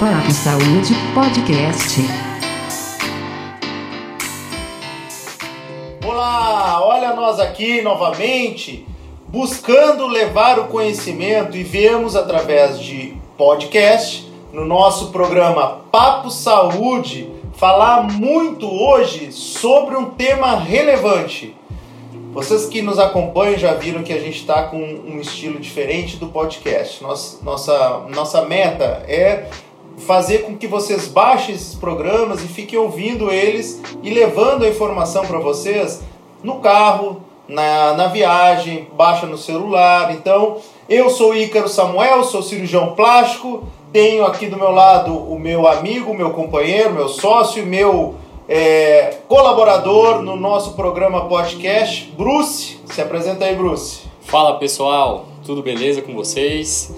Papo Saúde Podcast. Olá, olha nós aqui novamente, buscando levar o conhecimento e viemos através de podcast no nosso programa Papo Saúde falar muito hoje sobre um tema relevante. Vocês que nos acompanham já viram que a gente está com um estilo diferente do podcast. Nossa, nossa, nossa meta é fazer com que vocês baixem esses programas e fiquem ouvindo eles e levando a informação para vocês no carro, na, na viagem, baixa no celular. Então, eu sou Ícaro Samuel, sou cirurgião plástico, tenho aqui do meu lado o meu amigo, meu companheiro, meu sócio, meu é, colaborador no nosso programa podcast, Bruce. Se apresenta aí, Bruce. Fala pessoal, tudo beleza com vocês?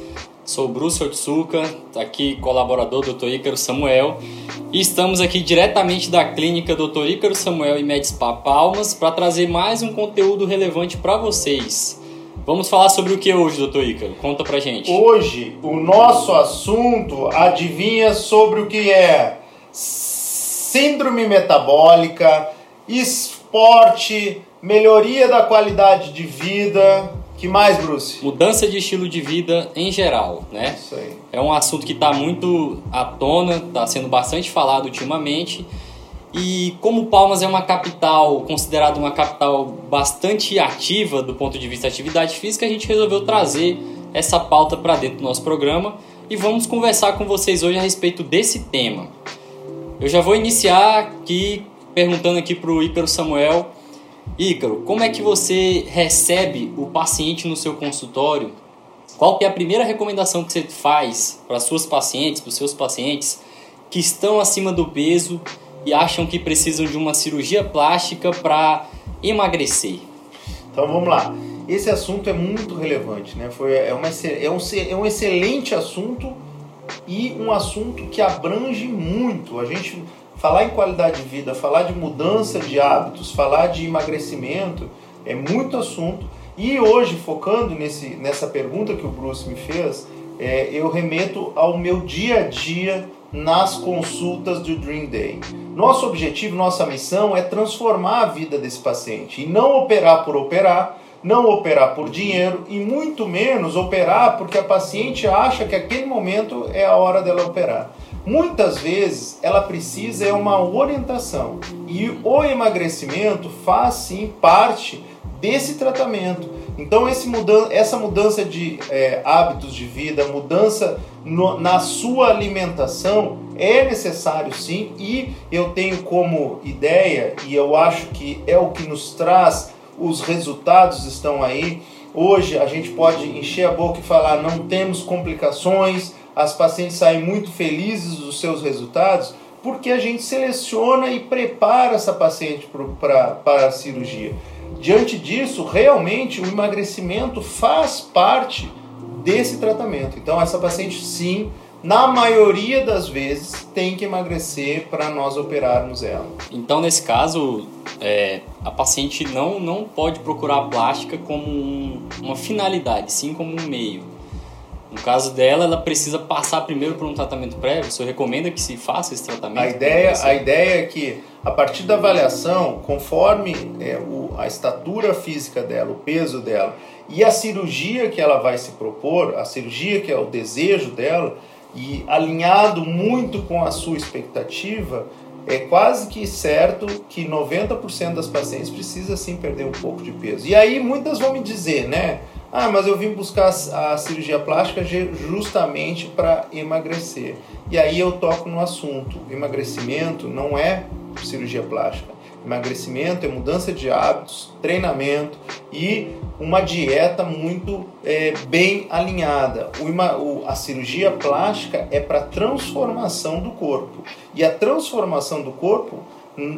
Sou Bruce Otsuka, aqui colaborador do Dr. Ícaro Samuel e estamos aqui diretamente da clínica Dr. Ícaro Samuel e Medspa Palmas para trazer mais um conteúdo relevante para vocês. Vamos falar sobre o que hoje, doutor Ícaro? Conta pra gente. Hoje, o nosso assunto, adivinha sobre o que é síndrome metabólica, esporte, melhoria da qualidade de vida. Que mais, Bruce? Mudança de estilo de vida em geral, né? Isso aí. É um assunto que está muito à tona, está sendo bastante falado ultimamente. E como Palmas é uma capital, considerada uma capital bastante ativa do ponto de vista de atividade física, a gente resolveu trazer essa pauta para dentro do nosso programa e vamos conversar com vocês hoje a respeito desse tema. Eu já vou iniciar aqui perguntando aqui para o Ícaro Samuel. Ícaro, como é que você recebe o paciente no seu consultório? Qual que é a primeira recomendação que você faz para suas pacientes, para os seus pacientes que estão acima do peso e acham que precisam de uma cirurgia plástica para emagrecer? Então vamos lá. Esse assunto é muito relevante, né? Foi, é, uma, é, um, é um excelente assunto e um assunto que abrange muito. A gente falar em qualidade de vida, falar de mudança de hábitos, falar de emagrecimento é muito assunto. E hoje, focando nesse, nessa pergunta que o Bruce me fez, é, eu remeto ao meu dia a dia nas consultas do Dream Day. Nosso objetivo, nossa missão é transformar a vida desse paciente e não operar por operar, não operar por dinheiro e muito menos operar porque a paciente acha que aquele momento é a hora dela operar. Muitas vezes ela precisa é uma orientação e o emagrecimento faz sim parte desse tratamento. Então mudan essa mudança de é, hábitos de vida, mudança no, na sua alimentação é necessário sim e eu tenho como ideia e eu acho que é o que nos traz os resultados estão aí. Hoje a gente pode encher a boca e falar não temos complicações, as pacientes saem muito felizes dos seus resultados, porque a gente seleciona e prepara essa paciente para a cirurgia. Diante disso, realmente o emagrecimento faz parte desse tratamento. Então, essa paciente, sim, na maioria das vezes, tem que emagrecer para nós operarmos ela. Então, nesse caso, é, a paciente não, não pode procurar a plástica como um, uma finalidade, sim como um meio. No caso dela, ela precisa passar primeiro por um tratamento prévio. O senhor recomenda que se faça esse tratamento? A ideia, a ideia é que, a partir da avaliação, conforme é, o, a estatura física dela, o peso dela e a cirurgia que ela vai se propor, a cirurgia que é o desejo dela, e alinhado muito com a sua expectativa, é quase que certo que 90% das pacientes precisa sim perder um pouco de peso. E aí muitas vão me dizer, né? Ah, mas eu vim buscar a cirurgia plástica justamente para emagrecer. E aí eu toco no assunto. Emagrecimento não é cirurgia plástica. Emagrecimento é mudança de hábitos, treinamento e uma dieta muito é, bem alinhada. O, a cirurgia plástica é para transformação do corpo. E a transformação do corpo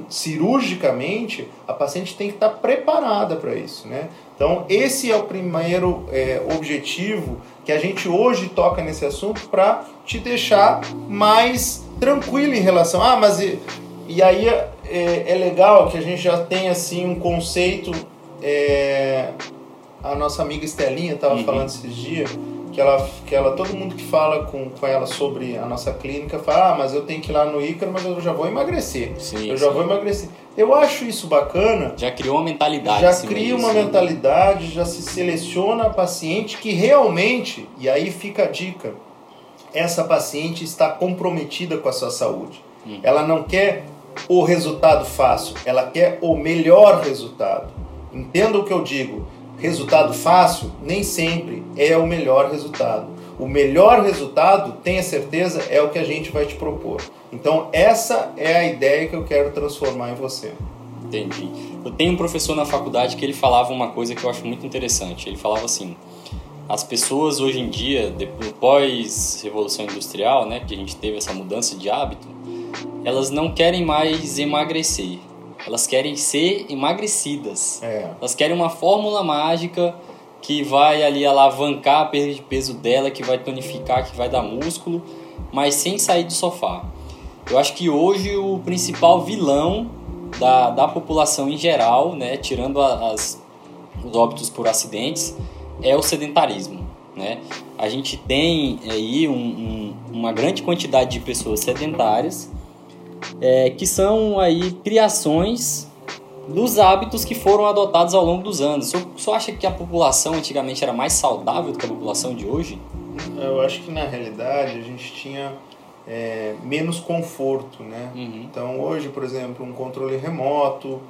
cirurgicamente, a paciente tem que estar preparada para isso, né? Então, esse é o primeiro é, objetivo que a gente hoje toca nesse assunto para te deixar mais tranquilo em relação. Ah, mas e, e aí é, é, legal que a gente já tem assim um conceito. É, a nossa amiga Estelinha estava uhum. falando esses dias que ela, que ela todo mundo que fala com, com ela sobre a nossa clínica fala, ah, mas eu tenho que ir lá no Ícaro, mas eu já vou emagrecer. Sim, eu já sim. vou emagrecer. Eu acho isso bacana. Já criou uma mentalidade. Já cria uma né? mentalidade, já se seleciona a paciente que realmente, e aí fica a dica, essa paciente está comprometida com a sua saúde. Hum. Ela não quer o resultado fácil, ela quer o melhor resultado. Entenda o que eu digo. Resultado fácil nem sempre é o melhor resultado. O melhor resultado, tenha certeza, é o que a gente vai te propor. Então, essa é a ideia que eu quero transformar em você. Entendi. Eu tenho um professor na faculdade que ele falava uma coisa que eu acho muito interessante. Ele falava assim: as pessoas hoje em dia, depois pós revolução industrial, né, que a gente teve essa mudança de hábito, elas não querem mais emagrecer. Elas querem ser emagrecidas. É. Elas querem uma fórmula mágica que vai ali alavancar a perda de peso dela, que vai tonificar, que vai dar músculo, mas sem sair do sofá. Eu acho que hoje o principal vilão da, da população em geral, né, tirando as, os óbitos por acidentes, é o sedentarismo. Né? A gente tem aí um- um- uma grande quantidade de pessoas sedentárias é, que são aí criações dos hábitos que foram adotados ao longo dos anos. O senhor, acha que a população antigamente era mais saudável do que a população de hoje? Eu acho que na realidade a gente tinha é, menos conforto, né? Uhum. Então hoje, por exemplo, um controle remoto,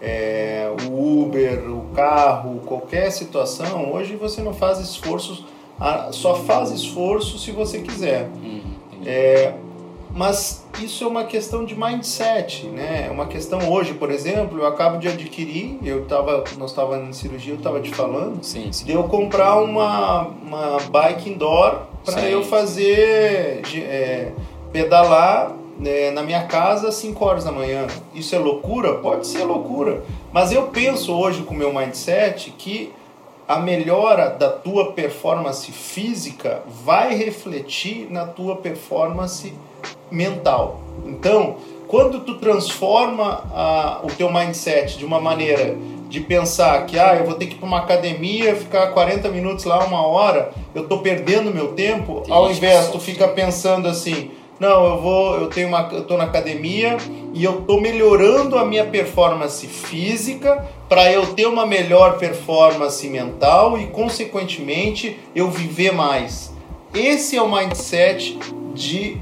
é, o Uber, o carro, qualquer situação, hoje você não faz esforços, a- só faz esforço se você quiser. Uhum. É, mas isso é uma questão de mindset, né? É uma questão hoje, por exemplo, eu acabo de adquirir, eu tava, nós estávamos em cirurgia, eu estava te falando, Sim, sim. de eu comprar uma, uma bike indoor para eu fazer é, pedalar né, na minha casa às 5 horas da manhã. Isso é loucura? Pode ser loucura. Mas eu penso hoje com o meu mindset que a melhora da tua performance física vai refletir na tua performance mental. Então, quando tu transforma ah, o teu mindset de uma maneira de pensar que ah, eu vou ter que ir para uma academia, ficar 40 minutos lá, uma hora, eu tô perdendo meu tempo, Tem ao invés tu fica pensando assim, não, eu vou, eu tenho uma, eu tô na academia e eu tô melhorando a minha performance física para eu ter uma melhor performance mental e consequentemente eu viver mais. Esse é o mindset de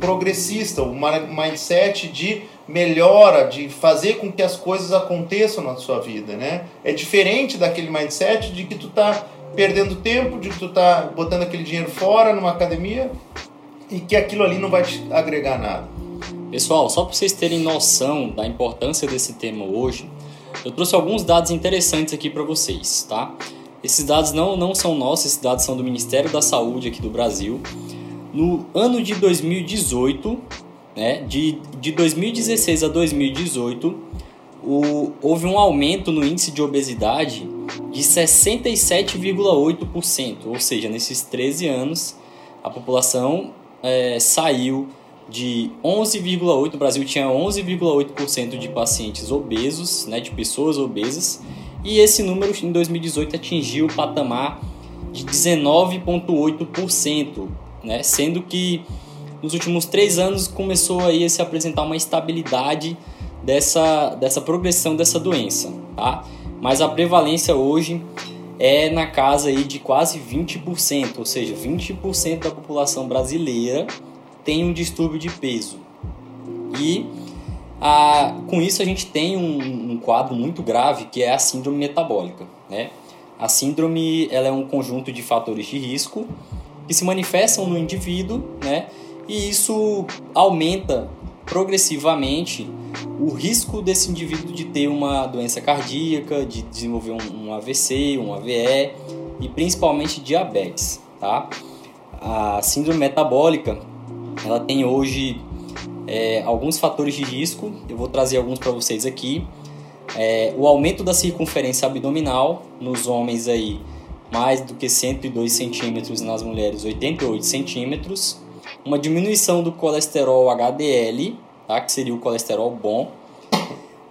progressista, ma- mindset de melhora, de fazer com que as coisas aconteçam na sua vida, né? É diferente daquele mindset de que tu tá perdendo tempo, de que tu tá botando aquele dinheiro fora numa academia e que aquilo ali não vai te agregar nada. Pessoal, só para vocês terem noção da importância desse tema hoje, eu trouxe alguns dados interessantes aqui para vocês, tá? Esses dados não, não são nossos, esses dados são do Ministério da Saúde aqui do Brasil. No ano de 2018, né, de, de 2016 a 2018, o, houve um aumento no índice de obesidade de 67,8%, ou seja, nesses 13 anos a população eh, saiu de 11,8%, o Brasil tinha 11,8% de pacientes obesos, né, de pessoas obesas, e esse número em 2018 atingiu o patamar de 19,8%, né, sendo que nos últimos três anos começou aí a se apresentar uma estabilidade dessa, dessa progressão dessa doença, tá? Mas a prevalência hoje é na casa aí de quase 20%, ou seja, 20% da população brasileira tem um distúrbio de peso. E a, com isso a gente tem um, um quadro muito grave que é a síndrome metabólica, né? A síndrome ela é um conjunto de fatores de risco que se manifestam no indivíduo, né? E isso aumenta progressivamente o risco desse indivíduo de ter uma doença cardíaca, de desenvolver um, um AVC, um AVE e principalmente diabetes, tá? A síndrome metabólica, ela tem hoje é, alguns fatores de risco, eu vou trazer alguns para vocês aqui. É, o aumento da circunferência abdominal nos homens aí mais do que 102 centímetros, nas mulheres 88 centímetros. Uma diminuição do colesterol HDL, tá? que seria o colesterol bom.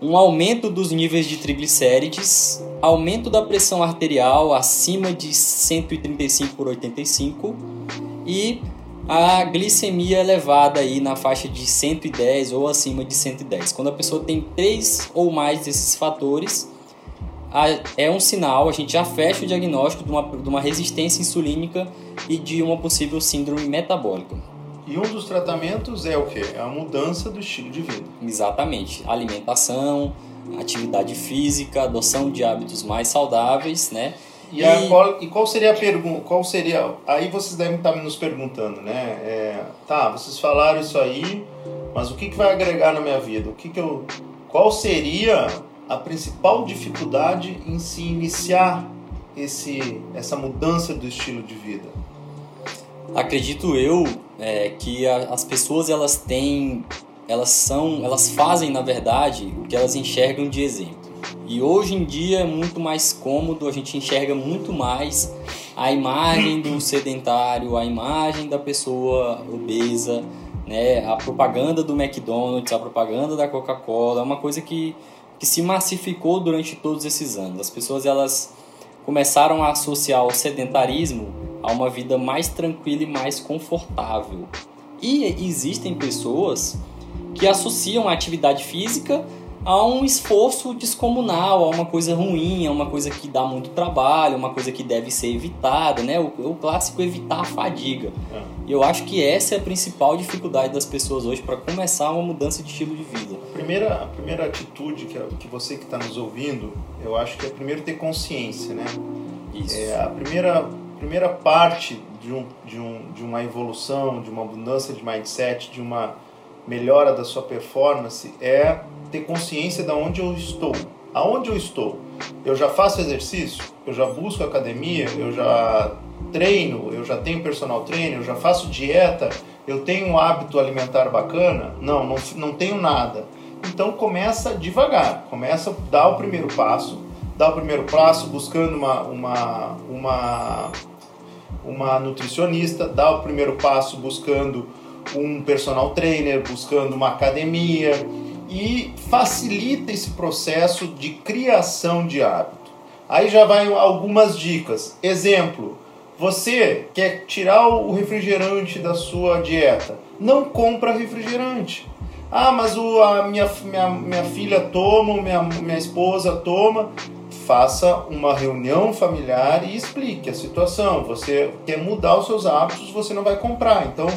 um aumento dos níveis de triglicérides, aumento da pressão arterial acima de 135 por 85 e a glicemia elevada aí na faixa de 110 ou acima de 110. Quando a pessoa tem três ou mais desses fatores, é um sinal, a gente já fecha o diagnóstico de uma, de uma resistência insulínica e de uma possível síndrome metabólica. E um dos tratamentos é o que? É a mudança do estilo de vida. Exatamente. Alimentação, atividade física, adoção de hábitos mais saudáveis, né? E, e... Qual, e qual seria a pergunta? Qual seria? Aí vocês devem estar nos perguntando, né? É, tá, vocês falaram isso aí, mas o que, que vai agregar na minha vida? O que, que eu? Qual seria a principal dificuldade em se iniciar esse, essa mudança do estilo de vida? Acredito eu é, que a, as pessoas elas têm, elas são, elas fazem na verdade o que elas enxergam de exemplo. E hoje em dia é muito mais cômodo, a gente enxerga muito mais a imagem do sedentário, a imagem da pessoa obesa, né? A propaganda do McDonald's, a propaganda da Coca-Cola, é uma coisa que, que se massificou durante todos esses anos. As pessoas elas começaram a associar o sedentarismo a uma vida mais tranquila e mais confortável. E existem pessoas que associam a atividade física a um esforço descomunal, a uma coisa ruim, a uma coisa que dá muito trabalho, uma coisa que deve ser evitada, né? O, o clássico evitar a fadiga. É. E eu acho que essa é a principal dificuldade das pessoas hoje para começar uma mudança de estilo de vida. A primeira, a primeira atitude que, que você que está nos ouvindo, eu acho que é primeiro ter consciência, né? Isso. É, a primeira, primeira parte de, um, de, um, de uma evolução, de uma mudança de mindset, de uma melhora da sua performance é ter consciência de onde eu estou. Aonde eu estou? Eu já faço exercício? Eu já busco academia? Eu já treino? Eu já tenho personal trainer? Eu já faço dieta? Eu tenho um hábito alimentar bacana? Não, não, não tenho nada. Então começa devagar, começa a dar o primeiro passo, dá o primeiro passo buscando uma, uma, uma, uma nutricionista, dá o primeiro passo buscando um personal trainer, buscando uma academia e facilita esse processo de criação de hábito. Aí já vai algumas dicas. Exemplo, você quer tirar o refrigerante da sua dieta, não compra refrigerante. Ah, mas o, a minha, minha, minha filha toma, minha, minha esposa toma. Faça uma reunião familiar e explique a situação. Você quer mudar os seus hábitos, você não vai comprar. Então,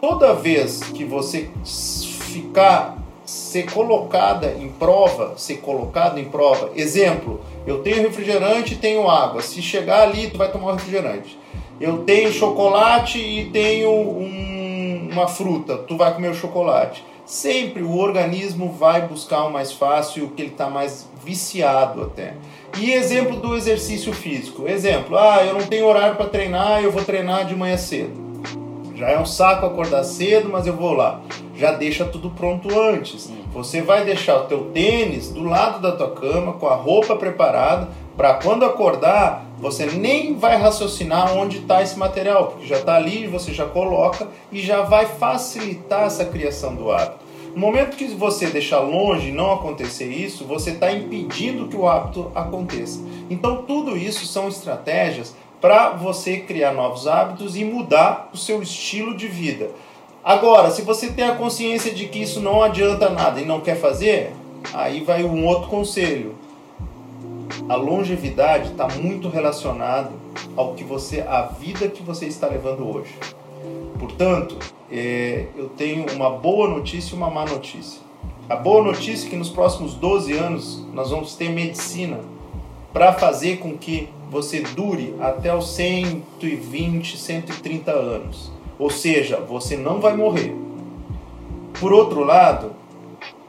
toda vez que você ficar ser colocada em prova, ser colocado em prova. Exemplo, eu tenho refrigerante e tenho água. Se chegar ali, tu vai tomar um refrigerante. Eu tenho chocolate e tenho um, uma fruta, tu vai comer o chocolate. Sempre o organismo vai buscar o mais fácil, o que ele está mais viciado até. E exemplo do exercício físico. Exemplo, ah, eu não tenho horário para treinar, eu vou treinar de manhã cedo. Já é um saco acordar cedo, mas eu vou lá. Já deixa tudo pronto antes. Você vai deixar o teu tênis do lado da tua cama, com a roupa preparada, para quando acordar, você nem vai raciocinar onde está esse material, porque já está ali, você já coloca e já vai facilitar essa criação do hábito. No momento que você deixar longe não acontecer isso, você está impedindo que o hábito aconteça. Então, tudo isso são estratégias para você criar novos hábitos e mudar o seu estilo de vida. Agora, se você tem a consciência de que isso não adianta nada e não quer fazer, aí vai um outro conselho. A longevidade está muito relacionada ao que você, a vida que você está levando hoje. Portanto, é, eu tenho uma boa notícia e uma má notícia. A boa notícia é que nos próximos 12 anos nós vamos ter medicina para fazer com que você dure até os 120, 130 anos. Ou seja, você não vai morrer. Por outro lado,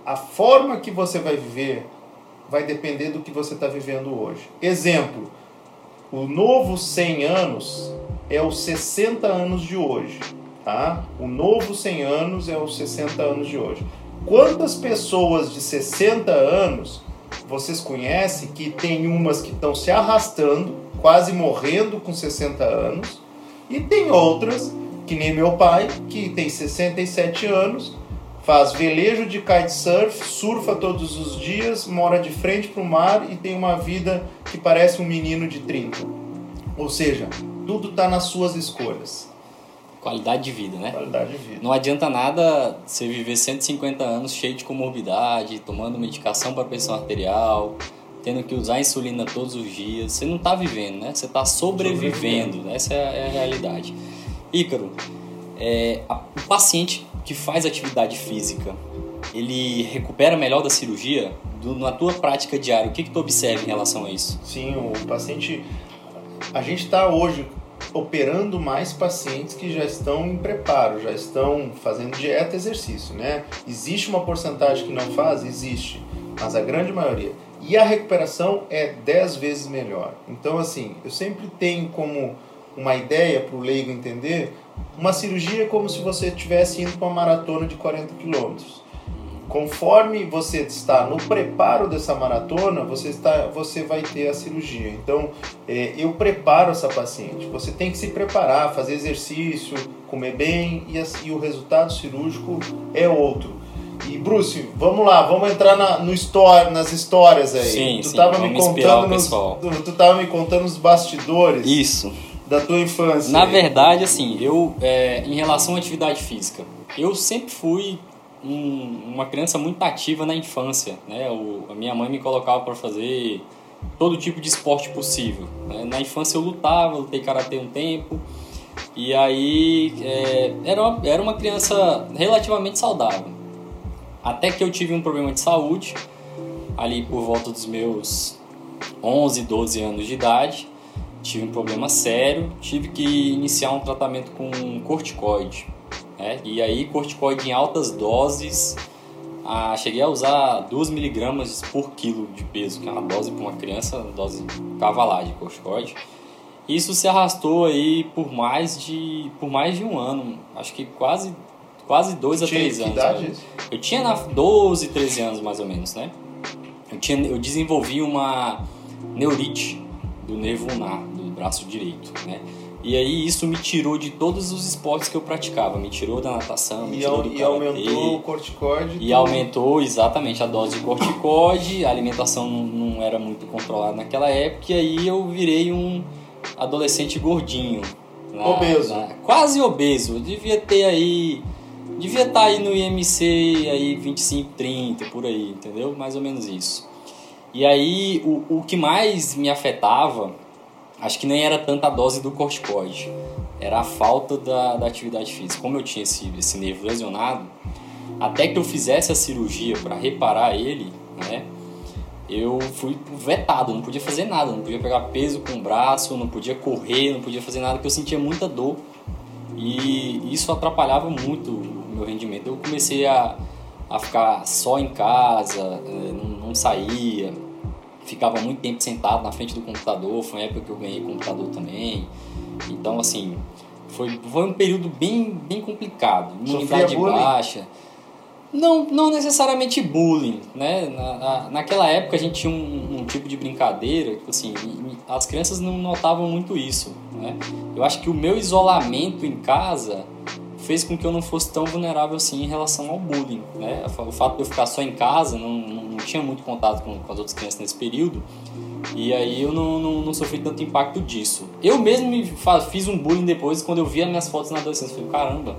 a forma que você vai viver vai depender do que você está vivendo hoje. Exemplo, o novo 100 anos é os 60 anos de hoje. Tá? O novo 100 anos é os 60 anos de hoje. Quantas pessoas de 60 anos vocês conhecem que tem umas que estão se arrastando, quase morrendo com 60 anos, e tem outras que nem meu pai, que tem 67 anos, faz velejo de kitesurf, surfa todos os dias, mora de frente para o mar e tem uma vida que parece um menino de 30. Ou seja, tudo está nas suas escolhas. Qualidade de vida, né? Qualidade de vida. Não adianta nada você viver 150 anos cheio de comorbidade, tomando medicação para pressão arterial, tendo que usar insulina todos os dias. Você não está vivendo, né? Você está sobrevivendo. Essa é a realidade. Ícaro, é, a, o paciente que faz atividade física, ele recupera melhor da cirurgia? Do, na tua prática diária, o que, que tu observa em relação a isso? Sim, o paciente. A gente está hoje operando mais pacientes que já estão em preparo, já estão fazendo dieta e exercício, né? Existe uma porcentagem que não faz? Existe, mas a grande maioria. E a recuperação é 10 vezes melhor. Então, assim, eu sempre tenho como uma ideia para o leigo entender uma cirurgia é como se você estivesse indo para uma maratona de 40 quilômetros. Conforme você está no preparo dessa maratona, você, está, você vai ter a cirurgia. Então, é, eu preparo essa paciente. Você tem que se preparar, fazer exercício, comer bem e, e o resultado cirúrgico é outro. E Bruce, vamos lá, vamos entrar na, no story, nas histórias aí. Sim, tu sim, tava me contando nos, tu, tu tava me contando os bastidores Isso. da tua infância. Na aí. verdade, assim, eu, é, em relação à atividade física, eu sempre fui um- uma criança muito ativa na infância, né? O, a minha mãe me colocava para fazer todo tipo de esporte possível. né? Na infância eu lutava, lutei karatê um tempo, e aí é, era, uma, era uma criança relativamente saudável. Até que eu tive um problema de saúde, ali por volta dos meus 11, 12 anos de idade, tive um problema sério, tive que iniciar um tratamento com corticoide. Né? E aí, corticoide em altas doses, ah, cheguei a usar 2 miligramas por quilo de peso, que é uma dose para uma criança, dose cavalar de corticoide. Isso se arrastou aí por mais de, por mais de um ano, acho que quase, quase dois a três anos. idade? Eu tinha na 12, 13 anos mais ou menos, né? Eu, tinha, eu desenvolvi uma neurite do nervo ulnar do braço direito, né? E aí isso me tirou de todos os esportes que eu praticava, me tirou da natação, me E, tirou do e karatê, aumentou o corticoide. e tu- aumentou exatamente a dose de corticoide, a alimentação não, não era muito controlada naquela época, e aí eu virei um adolescente gordinho. na- Obeso. na- quase obeso. Eu devia ter aí. Devia estar aí no IMC aí 25, 30, por aí, entendeu? Mais ou menos isso. E aí o, o que mais me afetava, acho que nem era tanta a dose do corticoide, era a falta da, da atividade física. Como eu tinha esse, esse nervo lesionado, até que eu fizesse a cirurgia para reparar ele, né? Eu fui vetado, não podia fazer nada, não podia pegar peso com o braço, não podia correr, não podia fazer nada, porque eu sentia muita dor. E isso atrapalhava muito o meu rendimento. Eu comecei a, a ficar só em casa, eh, não, não saía, ficava muito tempo sentado na frente do computador. Foi uma época que eu ganhei computador também. Então, assim, foi, foi um período bem, bem complicado. Imunidade baixa. Não, não necessariamente bullying, né? Na, na- naquela época a gente tinha um, um tipo de brincadeira, assim, as crianças não notavam muito isso, né? Eu acho que o meu isolamento em casa fez com que eu não fosse tão vulnerável assim em relação ao bullying, né? O fato de eu ficar só em casa, não, não, não tinha muito contato com, com as outras crianças nesse período, e aí eu não, não, não sofri tanto impacto disso. Eu mesmo me fa- fiz um bullying depois, quando eu vi as minhas fotos na adolescência, eu falei, caramba,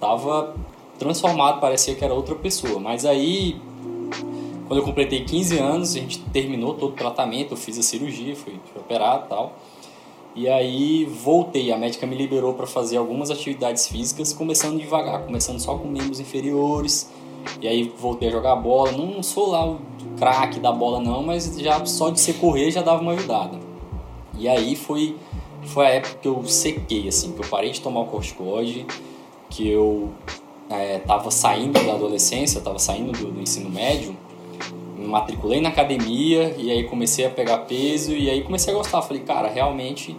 tava transformado, parecia que era outra pessoa. Mas aí, quando eu completei 15 anos, a gente terminou todo o tratamento, eu fiz a cirurgia, fui operado e tal. E aí voltei, a médica me liberou para fazer algumas atividades físicas, começando devagar, começando só com membros inferiores. E aí voltei a jogar bola, não sou lá o craque da bola não, mas já só de você correr já dava uma ajudada. E aí foi foi a época que eu sequei assim, que eu parei de tomar o corticoide, que eu é, tava saindo da adolescência, tava saindo do, do ensino médio, matriculei na academia e aí comecei a pegar peso e aí comecei a gostar. Falei, cara, realmente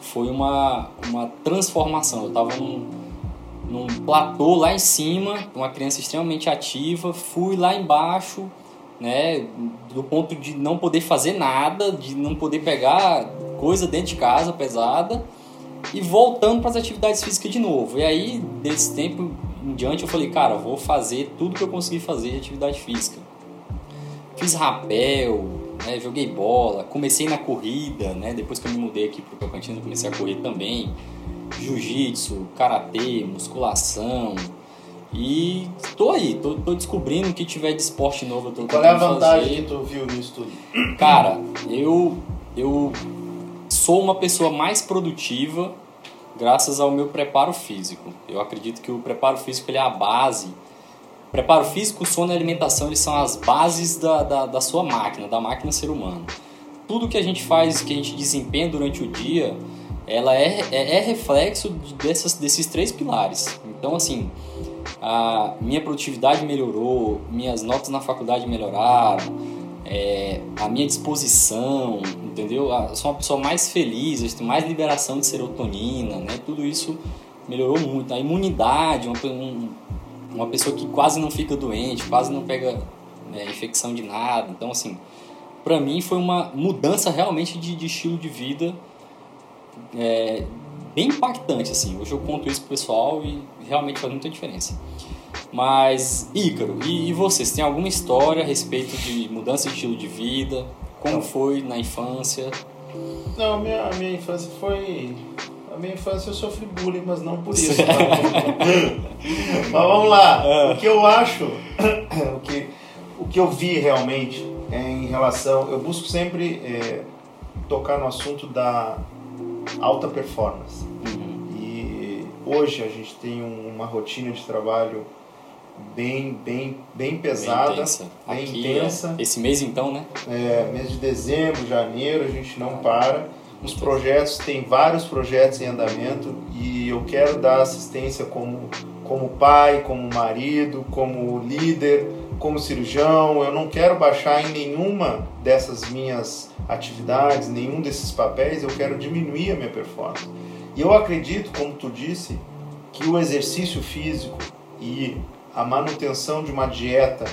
foi uma, uma transformação. Eu tava num, num platô lá em cima, uma criança extremamente ativa, fui lá embaixo, né, do ponto de não poder fazer nada, de não poder pegar coisa dentro de casa pesada e voltando para as atividades físicas de novo. E aí, desse tempo em diante eu falei, cara, vou fazer tudo que eu consegui fazer de atividade física. Fiz rapel, né, joguei bola, comecei na corrida, né, depois que eu me mudei aqui pro Tocantins eu comecei a correr também. Jiu-jitsu, karatê, musculação. E tô aí, tô, tô descobrindo o que tiver de esporte novo eu tô Qual é a vantagem fazer. que tu viu nisso tudo? Cara, eu, eu sou uma pessoa mais produtiva graças ao meu preparo físico. Eu acredito que o preparo físico ele é a base. Preparo físico, sono e alimentação eles são as bases da, da, da sua máquina, da máquina ser humano. Tudo que a gente faz, que a gente desempenha durante o dia, ela é, é, é reflexo de- dessas, desses três pilares. Então, assim, a minha produtividade melhorou, minhas notas na faculdade melhoraram, é, a minha disposição, entendeu? Eu sou uma pessoa mais feliz, eu tenho mais liberação de serotonina, né? Tudo isso melhorou muito. A imunidade, pe- um- uma pessoa que quase não fica doente, quase não pega né, infecção de nada. Então, assim, pra mim foi uma mudança realmente de, de estilo de vida é, bem impactante, assim. Hoje eu conto isso pro pessoal e realmente faz muita diferença. Mas, Ícaro, e, e você? Você tem alguma história a respeito de mudança de estilo de vida? Como foi na infância? Não, minha, a minha infância foi. Minha infância eu sofri bullying, mas não por isso. Certo. mas vamos lá. Ah. O que eu acho, o que, o que eu vi realmente é em relação. Eu busco sempre é, tocar no assunto da alta performance. E hoje a gente tem um- uma rotina de trabalho bem, bem, bem pesada, Bem intensa. bem Aqui, intensa. é, esse mês então, né? É, mês de dezembro, janeiro, a gente não para. Os projetos, tem vários projetos em andamento e eu quero dar assistência como, como pai, como marido, como líder, como cirurgião. Eu não quero baixar em nenhuma dessas minhas atividades, nenhum desses papéis, eu quero diminuir a minha performance. E eu acredito, como tu disse, que o exercício físico e a manutenção de uma dieta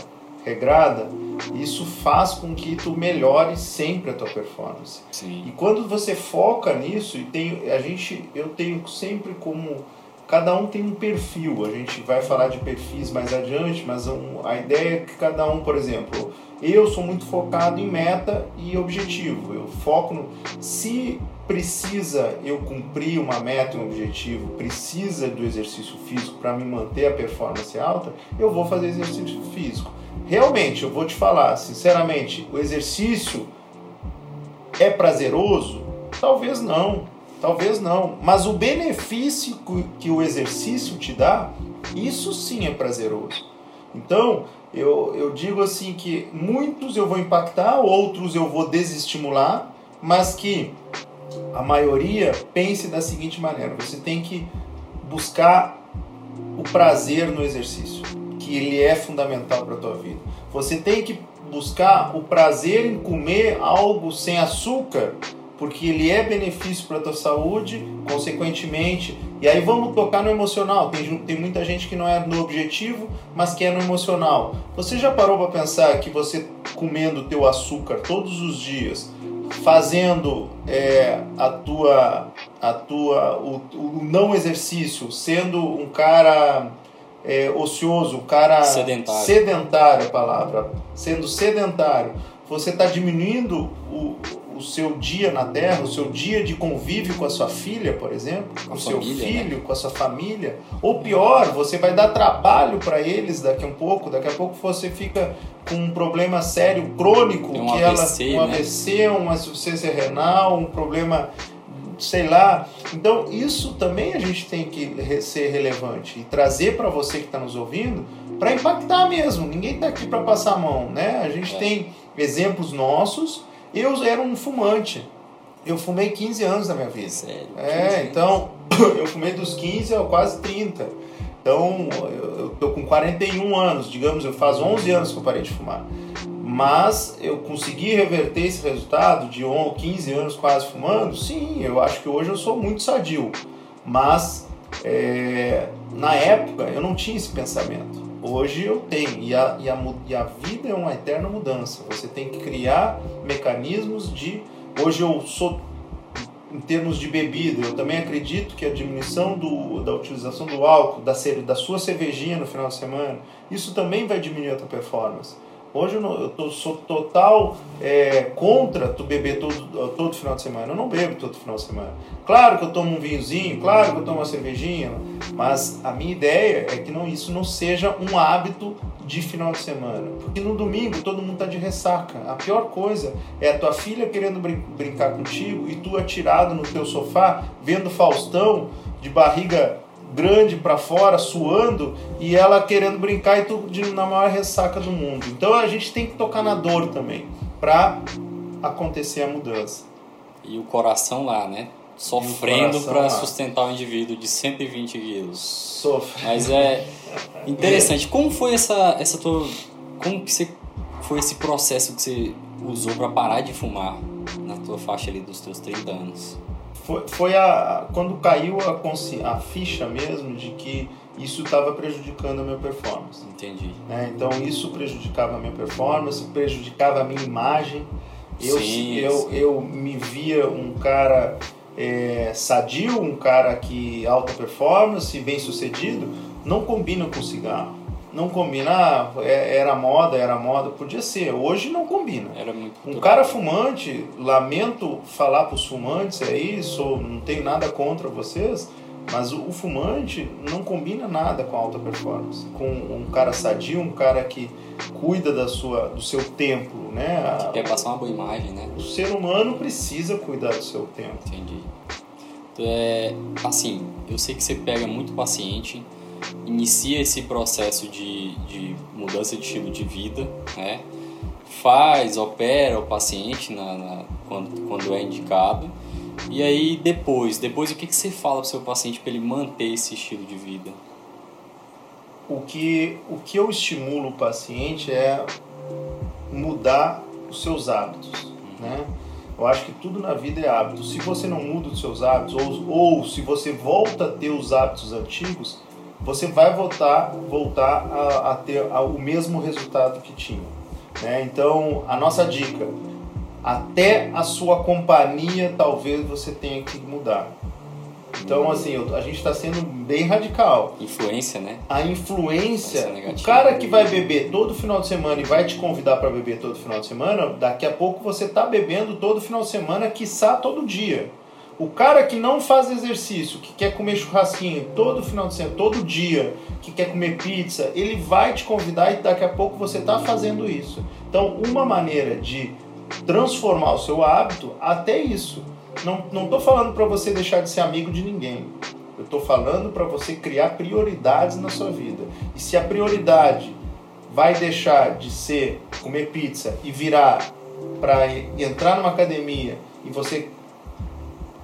regrada, isso faz com que tu melhore sempre a tua performance. Sim. E quando você foca nisso, e tem, a gente, eu tenho sempre como cada um tem um perfil. A gente vai falar de perfis mais adiante, mas um- a ideia é que cada um, por exemplo, eu sou muito focado em meta e objetivo. Eu foco no se precisa eu cumprir uma meta, um objetivo, precisa do exercício físico para me manter a performance alta, eu vou fazer exercício físico. Realmente, eu vou te falar, sinceramente, o exercício é prazeroso? Talvez não, talvez não. Mas o benefício que- o exercício te dá, isso sim é prazeroso. Então, eu, eu digo assim que muitos eu vou impactar, outros eu vou desestimular, mas que a maioria pense da seguinte maneira: você tem que buscar o prazer no exercício, que ele é fundamental para a tua vida. Você tem que buscar o prazer em comer algo sem açúcar, porque ele é benefício para a tua saúde, consequentemente. E aí vamos tocar no emocional. Tem, tem muita gente que não é no objetivo, mas que é no emocional. Você já parou para pensar que você comendo teu açúcar todos os dias, fazendo é, a tua, a tua, o, o não exercício, sendo um cara é, ocioso, um cara Sedentário. sedentário é a palavra, sendo sedentário, você está diminuindo o, o seu dia na Terra, o seu dia de convívio com a sua filha, por exemplo, com o seu família, filho, com a sua família. Ou pior, você vai dar trabalho para eles daqui a um pouco. Daqui a pouco você fica com um problema sério, crônico, Tem um que AVC, ela, um né? AVC, uma insuficiência renal, um problema sei lá. Então, isso também a gente tem que ser relevante e trazer para você que está nos ouvindo para impactar mesmo. Ninguém está aqui para passar a mão, né? A gente É. tem exemplos nossos. Eu era um fumante. Eu fumei 15 anos na minha vida. Sério. É, então eu fumei dos 15 a quase 30. Então eu eu tô com 41 anos, digamos, eu faz 11 anos que eu parei de fumar. Mas eu consegui reverter esse resultado de 11, 15 anos quase fumando? Sim, eu acho que hoje eu sou muito sadio. Mas é, na época eu não tinha esse pensamento. Hoje eu tenho. E a, e, a, e a vida é uma eterna mudança. Você tem que criar mecanismos de. Hoje eu sou em termos de bebida, eu também acredito que a diminuição do, da utilização do álcool, da, da sua cervejinha no final de semana, isso também vai diminuir a tua performance. Hoje eu, não, eu tô, sou total é, contra tu beber todo, todo final de semana. Eu não bebo todo final de semana. Claro que eu tomo um vinhozinho, claro que eu tomo uma cervejinha, mas a minha ideia é que não, isso não seja um hábito de final de semana. Porque no domingo todo mundo tá de ressaca. A pior coisa é a tua filha querendo brin brincar contigo e tu atirado no teu sofá, vendo Faustão de barriga grande para fora, suando, e ela querendo brincar e tudo na maior ressaca do mundo. Então a gente tem que tocar na dor também, para acontecer a mudança. E o coração lá, né? Sofrendo para sustentar o indivíduo de 120 quilos. Sofre. Mas é interessante. Como foi essa, essa tua. Como que você, foi esse processo que você usou para parar de fumar na tua faixa ali dos teus 30 anos? Foi, foi a, quando caiu a, a ficha mesmo de que isso estava prejudicando a minha performance. Entendi. Né? Então isso prejudicava a minha performance, prejudicava a minha imagem. Eu, sim, eu, sim. eu me via um cara é, sadio, um cara que alta performance, bem sucedido, não combina com cigarro não combina, ah, é, era moda, era moda, podia ser. Hoje não combina. Era muito um cara fumante, lamento falar para os fumantes aí, sou, não tenho nada contra vocês, mas o, o, fumante não combina nada com alta performance. Com um cara sadio, um cara que cuida da sua, do seu templo, né? Que quer passar uma boa imagem, né? O ser humano precisa cuidar do seu templo. Entendi. Então, é, assim, eu sei que você pega muito paciente inicia esse processo de, de mudança de estilo de vida, né? faz, opera o paciente na, na, quando, quando é indicado. E aí depois, depois o que, que você fala para o seu paciente para ele manter esse estilo de vida? O que, o que eu estimulo o paciente é mudar os seus hábitos, uhum. né? Eu acho que tudo na vida é hábito. Se você não muda os seus hábitos, ou, ou se você volta a ter os hábitos antigos, você vai voltar, voltar a, a ter o mesmo resultado que tinha. Né? Então, a nossa dica, até a sua companhia talvez você tenha que mudar. Então, assim, a gente está sendo bem radical. Influência, né? A influência, o cara que vai beber todo final de semana e vai te convidar para beber todo final de semana, daqui a pouco você está bebendo todo final de semana, quiçá todo dia. O cara que não faz exercício, que quer comer churrasquinho todo final de semana, todo dia, que quer comer pizza, ele vai te convidar e daqui a pouco você está fazendo isso. Então, uma maneira de transformar o seu hábito, até isso. Não estou falando para você deixar de ser amigo de ninguém. Eu estou falando para você criar prioridades na sua vida. E se a prioridade vai deixar de ser comer pizza e virar para entrar numa academia e você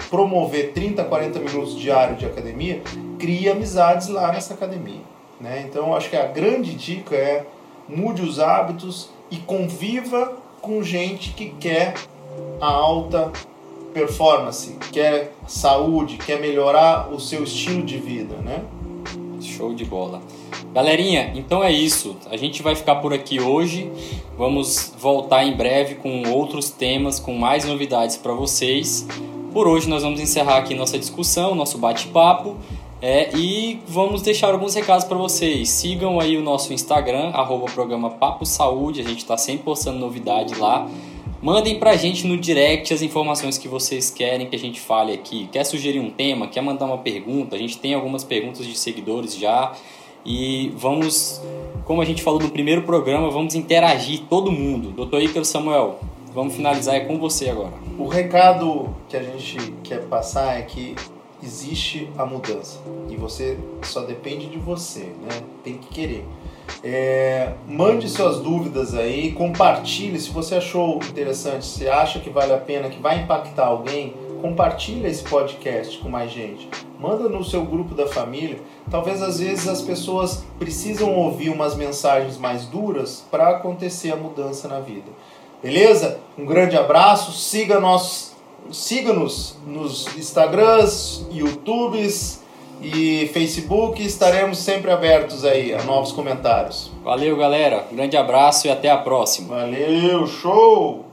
promover 30, 40 minutos diário de academia, crie amizades lá nessa academia. Né? Então, acho que a grande dica é mude os hábitos e conviva com gente que quer a alta performance, quer saúde, quer melhorar o seu estilo de vida, né? Show de bola. Galerinha, então é isso. A gente vai ficar por aqui hoje. Vamos voltar em breve com outros temas, com mais novidades para vocês. Por hoje nós vamos encerrar aqui nossa discussão, nosso bate-papo. É, e vamos deixar alguns recados para vocês. Sigam aí o nosso Instagram, arroba programa Papo Saúde, a gente está sempre postando novidade lá. Mandem para a gente no direct as informações que vocês querem que a gente fale aqui. Quer sugerir um tema? Quer mandar uma pergunta? A gente tem algumas perguntas de seguidores já. E vamos, como a gente falou no primeiro programa, vamos interagir todo mundo. Doutor Ícaro Samuel, vamos finalizar é com você agora. O recado que a gente quer passar é que existe a mudança e você só depende de você, né? Tem que querer. É, mande suas dúvidas aí, compartilhe se você achou interessante, se acha que vale a pena, que vai impactar alguém, compartilhe esse podcast com mais gente. Manda no seu grupo da família. Talvez às vezes as pessoas precisam ouvir umas mensagens mais duras para acontecer a mudança na vida. Beleza? Um grande abraço, siga nós, siga-nos nos Instagrams, YouTubes e Facebook, estaremos sempre abertos aí a novos comentários. Valeu, galera. Um grande abraço e até a próxima. Valeu, show!